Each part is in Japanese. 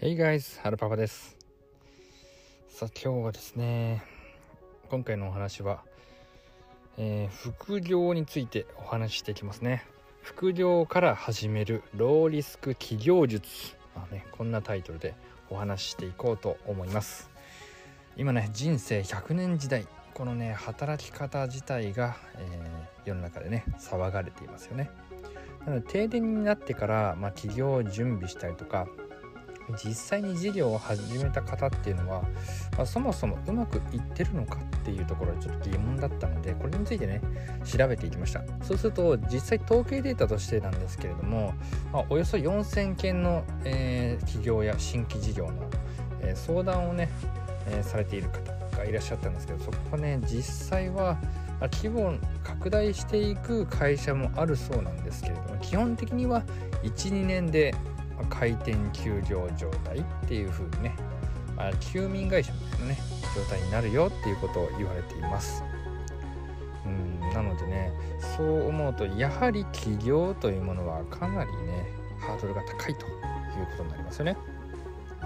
Hey guys, はるパパです。さあ今日はですね、今回のお話は、えー副業についてお話ししていきますね。副業から始めるローリスク企業術。まあね、こんなタイトルでお話ししていこうと思います。今ね、人生100年時代、このね、働き方自体が、えー世の中でね、騒がれていますよね。なので停電になってから、まあ、起業を準備したりとか実際に事業を始めた方っていうのは、まあそもそもうまくいってるのかっていうところはちょっと疑問だったのでこれについてね調べていきました。そうすると実際統計データとしてなんですけれども、まあおよそ4000件の、えー企業や新規事業の、えー相談をね、えーされている方がいらっしゃったんですけどそこはね実際はあ規模を拡大していく会社もあるそうなんですけれども基本的には12年で開店休業状態っていう風にね、まあ、休眠会社みたいなね状態になるよっていうことを言われています。うんなのでねそう思うとやはり起業というものはかなりねハードルが高いということになりますよね。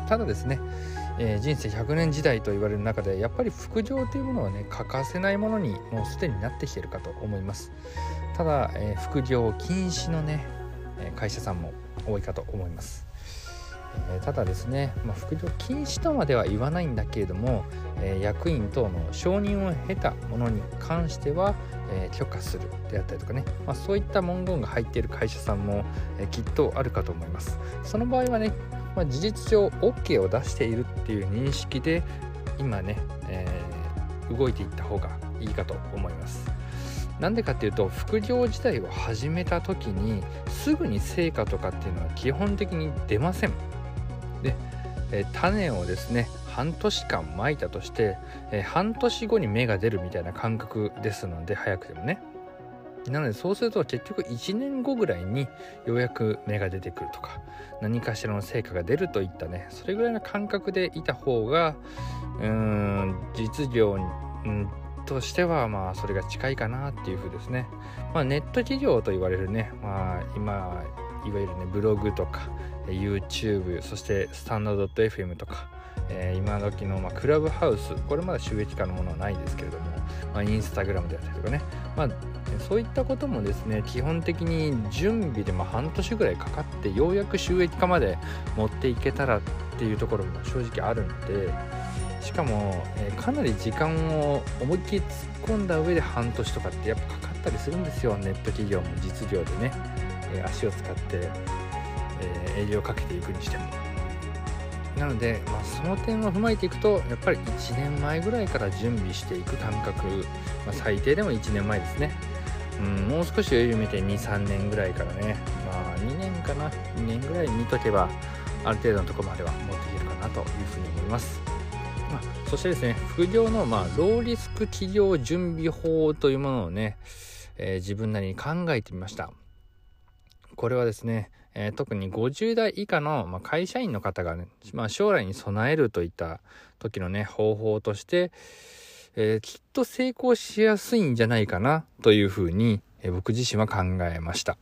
ただですね、えー人生100年時代と言われる中でやっぱり副業というものはね欠かせないものにもうすでになってきてるかと思います。ただ、えー副業禁止のね会社さんも多いかと思います、えーただですね、まあ、副業禁止とまでは言わないんだけれども、えー役員等の承認を経たものに関しては、えー許可するであったりとかね、まあ、そういった文言が入っている会社さんも、えきっとあるかと思います。その場合はね、まあ、事実上 OK を出しているっていう認識で今ね、え動いていった方がいいかと思います。なんでかっていうと副業自体を始めた時にすぐに成果とかっていうのは基本的に出ません。で、え種をですね半年間まいたとして、え半年後に芽が出るみたいな感覚ですので早くてもね。なのでそうすると結局1年後ぐらいにようやく芽が出てくるとか何かしらの成果が出るといったねそれぐらいの感覚でいた方がうーん実業に、うんとしてはまあそれが近いかなっていう風ですね。まあ、ネット企業と言われるね、まあ、今いわゆるねブログとか YouTube そしてスタンド .fm とか、えー今時の、まあ、クラブハウスこれまだ収益化のものはないですけれども、まあ、インスタグラムであったりとかね、まあ、そういったこともですね基本的に準備でま半年ぐらいかかってようやく収益化まで持っていけたらっていうところも正直あるのでしかも、えかなり時間を思いっきり突っ込んだ上で半年とかってやっぱかかったりするんですよネット企業も実業でね、え足を使って、え営業をかけていくにしても。なので、まあ、その点を踏まえていくとやっぱり1年前ぐらいから準備していく感覚、まあ、最低でも1年前ですね。うん、もう少し余裕見て23年ぐらいからね。まあ2年かな。2年ぐらい見とけばある程度のところまでは持っていけるかなというふうに思います、そしてですね副業のまあローリスク企業準備法というものをね、えー自分なりに考えてみましたこれはですね、えー特に50代以下の、まあ、会社員の方がね、まあ、将来に備えるといった時のね方法としてえーきっと成功しやすいんじゃないかなというふうに、え僕自身は考えました。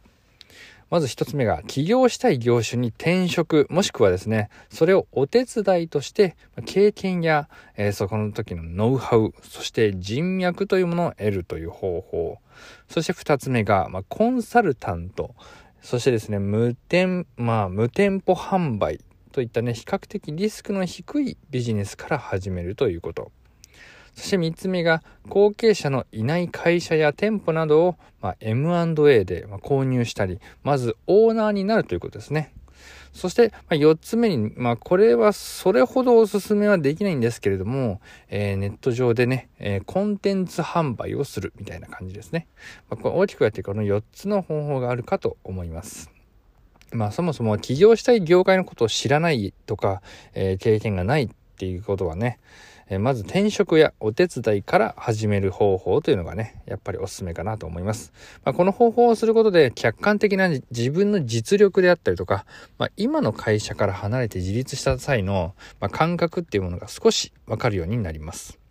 まず一つ目が、起業したい業種に転職、もしくはですね、それをお手伝いとして、経験や、えーそこの時のノウハウ、そして人脈というものを得るという方法。そして二つ目が、まあ、コンサルタント。そしてですね、無店、まあ、無店舗販売といったね、比較的リスクの低いビジネスから始めるということ。そして3つ目が、後継者のいない会社や店舗などを、まあ、M&A で購入したり、まずオーナーになるということですね。そして、ま、4つ目に、まあ、これはそれほどおすすめはできないんですけれども、えーネット上でね、えーコンテンツ販売をするみたいな感じですね。まあ、これ大きくやってこの4つの方法があるかと思います。まあそもそも起業したい業界のことを知らないとか、えー経験がないっていうことはね、えーまず転職やお手伝いから始める方法というのがね、やっぱりおすすめかなと思います。まあ、この方法をすることで客観的な自分の実力であったりとか、まあ、今の会社から離れて自立した際の、まあ、感覚っていうものが少しわかるようになります。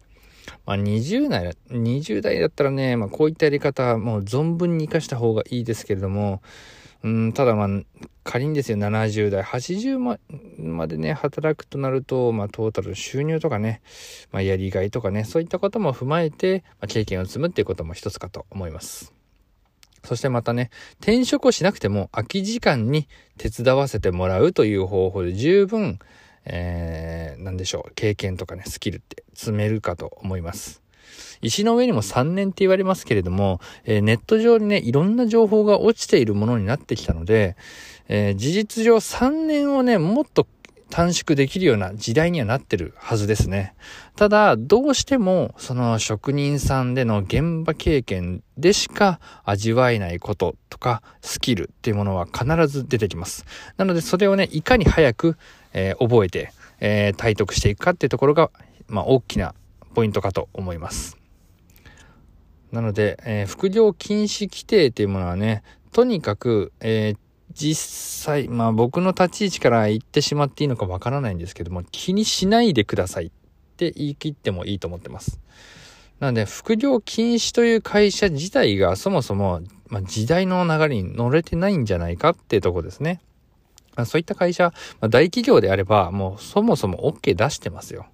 まあ、20代、20代だったらね、まあ、こういったやり方はもう存分に活かした方がいいですけれども、うん、ただまあ、仮にですよ、70代、80ままでね、働くとなると、まあ、トータル収入とかね、まあ、やりがいとかね、そういったことも踏まえて、まあ、経験を積むっていうことも一つかと思います。そしてまたね、転職をしなくても空き時間に手伝わせてもらうという方法で十分、えー、なんでしょう、経験とかね、スキルって積めるかと思います。石の上にも3年って言われますけれども、えー、ネット上にね、いろんな情報が落ちているものになってきたので、えー、事実上3年をね、もっと短縮できるような時代にはなってるはずですね。ただ、どうしても、その職人さんでの現場経験でしか味わえないこととか、スキルっていうものは必ず出てきます。なので、それをね、いかに早く、えー、覚えて、えー、体得していくかっていうところが、まあ、大きなポイントかと思います。なので、えー、副業禁止規定っていうものはね、とにかく、えー、実際、まあ僕の立ち位置から言ってしまっていいのかわからないんですけども、気にしないでくださいって言い切ってもいいと思ってます。なので、副業禁止という会社自体がそもそも、まあ、時代の流れに乗れてないんじゃないかっていうとこですね。そういった会社、まあ、大企業であれば、もうそもそも OK 出してますよ。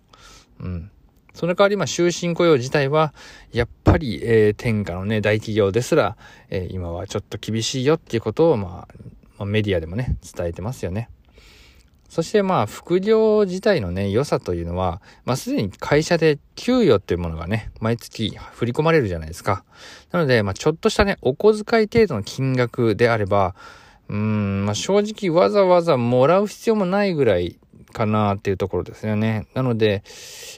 うん。その代わり、まあ、終身雇用自体は、やっぱり、えー、天下のね、大企業ですら、えー、今はちょっと厳しいよっていうことを、まあ、まあ、メディアでもね、伝えてますよね。そしてまあ、副業自体のね、良さというのは、まあ、すでに会社で給与っていうものがね、毎月振り込まれるじゃないですか。なので、まあ、ちょっとしたね、お小遣い程度の金額であれば、うん、まあ、正直わざわざもらう必要もないぐらいかなっていうところですよね。なので、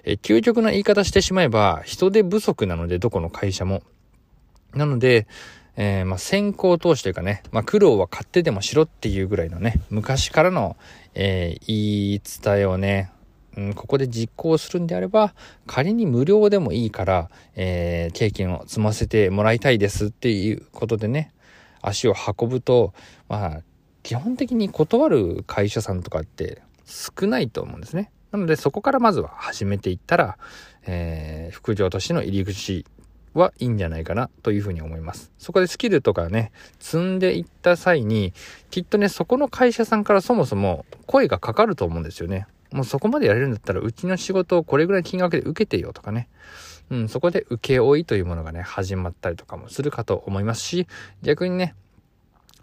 え究極な言い方してしまえば、人手不足なので、どこの会社も。なので、えー、まあ、先行投資というかね、まあ、苦労は買ってでもしろっていうぐらいのね、昔からの、えー、言い伝えをね、うん、ここで実行するんであれば、仮に無料でもいいから、えー、経験を積ませてもらいたいですっていうことでね、足を運ぶと、まあ、基本的に断る会社さんとかって少ないと思うんですね。なので、そこからまずは始めていったら、えー、副業としての入り口はいいんじゃないかなというふうに思います。そこでスキルとかね、積んでいった際に、きっとね、そこの会社さんからそもそも声がかかると思うんですよね。もうそこまでやれるんだったら、うちの仕事をこれぐらい金額で受けてよとかね。うん、そこで請負というものがね、始まったりとかもするかと思いますし、逆にね、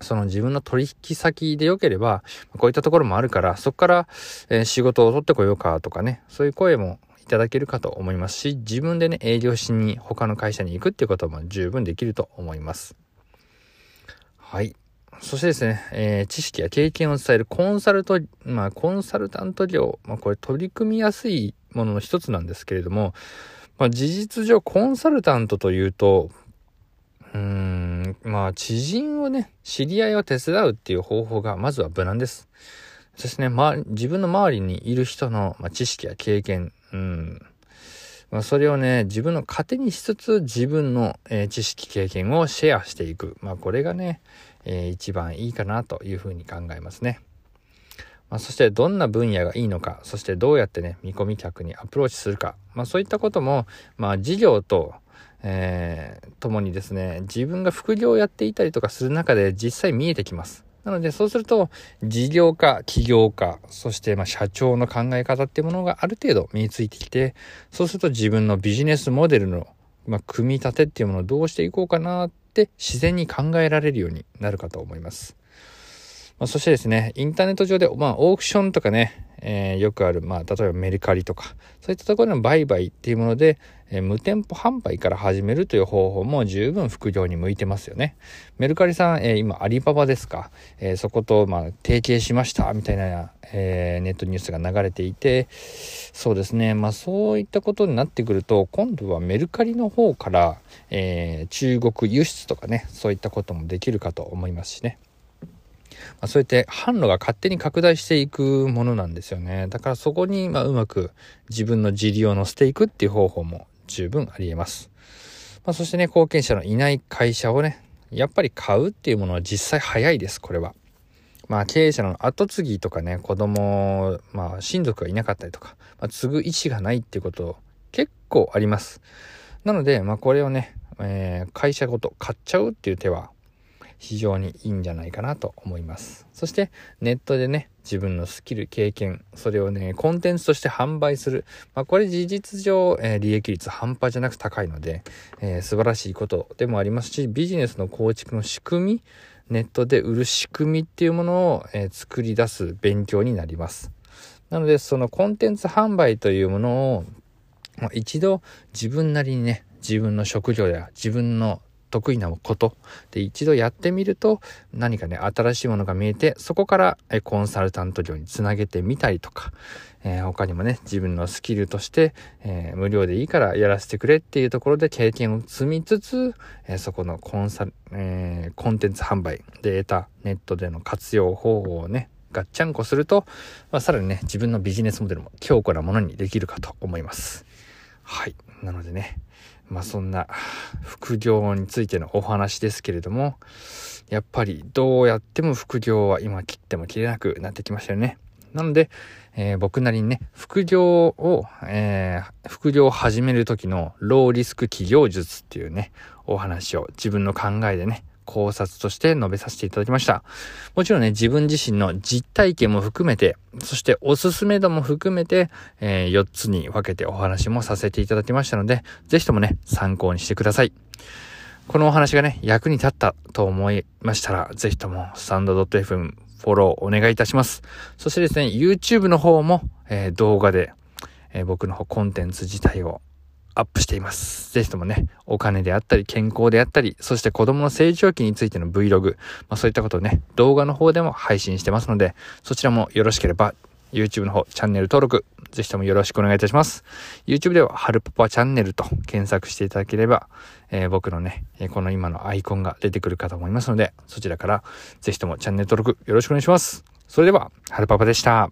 その自分の取引先で良ければ、こういったところもあるから、そこから、えー、仕事を取ってこようかとかね、そういう声もいただけるかと思いますし、自分でね、営業しに他の会社に行くっていうことも十分できると思います。はい。そしてですね、えー、知識や経験を伝えるコンサルト、まあ、コンサルタント業、まあ、これ取り組みやすいものの一つなんですけれども、まあ、事実上コンサルタントというと、うーん、まあ、知人をね、知り合いを手伝うっていう方法がまずは無難です。そしてね、ま、自分の周りにいる人の、まあ、知識や経験、うん。まあ、それをね、自分の糧にしつつ、自分の、えー、知識、経験をシェアしていく。まあ、これがね、えー、一番いいかなというふうに考えますね。まあ、そしてどんな分野がいいのか、そしてどうやってね、見込み客にアプローチするか。まあ、そういったことも、まあ、事業と、えー、共にですね、自分が副業をやっていたりとかする中で実際見えてきます。なので、そうすると、事業家、起業家、そして、ま社長の考え方っていうものがある程度身についてきて、そうすると自分のビジネスモデルの、まあ、組み立てっていうものをどうしていこうかなって自然に考えられるようになるかと思います。まあ、そしてですね、インターネット上で、まあ、オークションとかね、えー、よくある、まあ、例えばメルカリとか、そういったところの売買っていうもので、えー、無店舗販売から始めるという方法も十分副業に向いてますよね。メルカリさん、えー、今、アリババですか、えそこと、まあ、提携しました、みたいな、えネットニュースが流れていて、そうですね、まあ、そういったことになってくると、今度はメルカリの方から、え中国輸出とかね、そういったこともできるかと思いますしね。まあ、そうやって販路が勝手に拡大していくものなんですよね。だからそこに、まあ、うまく自分の自利を乗せていくっていう方法も十分あり得ます。まあ、そしてね、後継者のいない会社をね、やっぱり買うっていうものは実際早いです、これは。まあ、経営者の後継ぎとかね、子供、まあ、親族がいなかったりとか、まあ、継ぐ意思がないっていうこと結構あります。なので、まあ、これをね、えー、会社ごと買っちゃうっていう手は、非常にいいんじゃないかなと思います。そしてネットでね、自分のスキル、経験、それをね、コンテンツとして販売する。まあ、これ事実上、えー、利益率半端じゃなく高いので、えー、素晴らしいことでもありますし、ビジネスの構築の仕組み、ネットで売る仕組みっていうものを、えー、作り出す勉強になります。なので、そのコンテンツ販売というものを、まあ、一度自分なりにね、自分の職業や自分の得意なことで一度やってみると何かね新しいものが見えてそこからコンサルタント業につなげてみたりとか、えー、他にもね自分のスキルとして、えー、無料でいいからやらせてくれっていうところで経験を積みつつ、えー、そこのコンサル、えコンテンツ販売で得たネットでの活用方法をねガッチャンコすると、まあ、さらにね自分のビジネスモデルも強固なものにできるかと思います。はい。なのでねまあそんな副業についてのお話ですけれども、やっぱりどうやっても副業は今切っても切れなくなってきましたよね。なので、えー、僕なりにね、副業を、えー、副業を始める時のローリスク企業術っていうね、お話を自分の考えでね、考察として述べさせていただきました。もちろんね、自分自身の実体験も含めて、そしておすすめ度も含めて、えー、4つに分けてお話もさせていただきましたので、ぜひともね、参考にしてください。このお話がね、役に立ったと思いましたら、ぜひとも、スタンドドット .fm フォローお願いいたします。そしてですね、YouTube の方も、えー、動画で、えー、僕のコンテンツ自体をアップしています。ぜひともね、お金であったり、健康であったり、そして子供の成長期についての Vlog、まあそういったことをね、動画の方でも配信してますので、そちらもよろしければ、YouTube の方、チャンネル登録、ぜひともよろしくお願いいたします。YouTube では、はるパパチャンネルと検索していただければ、えー、僕のね、この今のアイコンが出てくるかと思いますので、そちらから、ぜひともチャンネル登録よろしくお願いします。それでは、はるパパでした。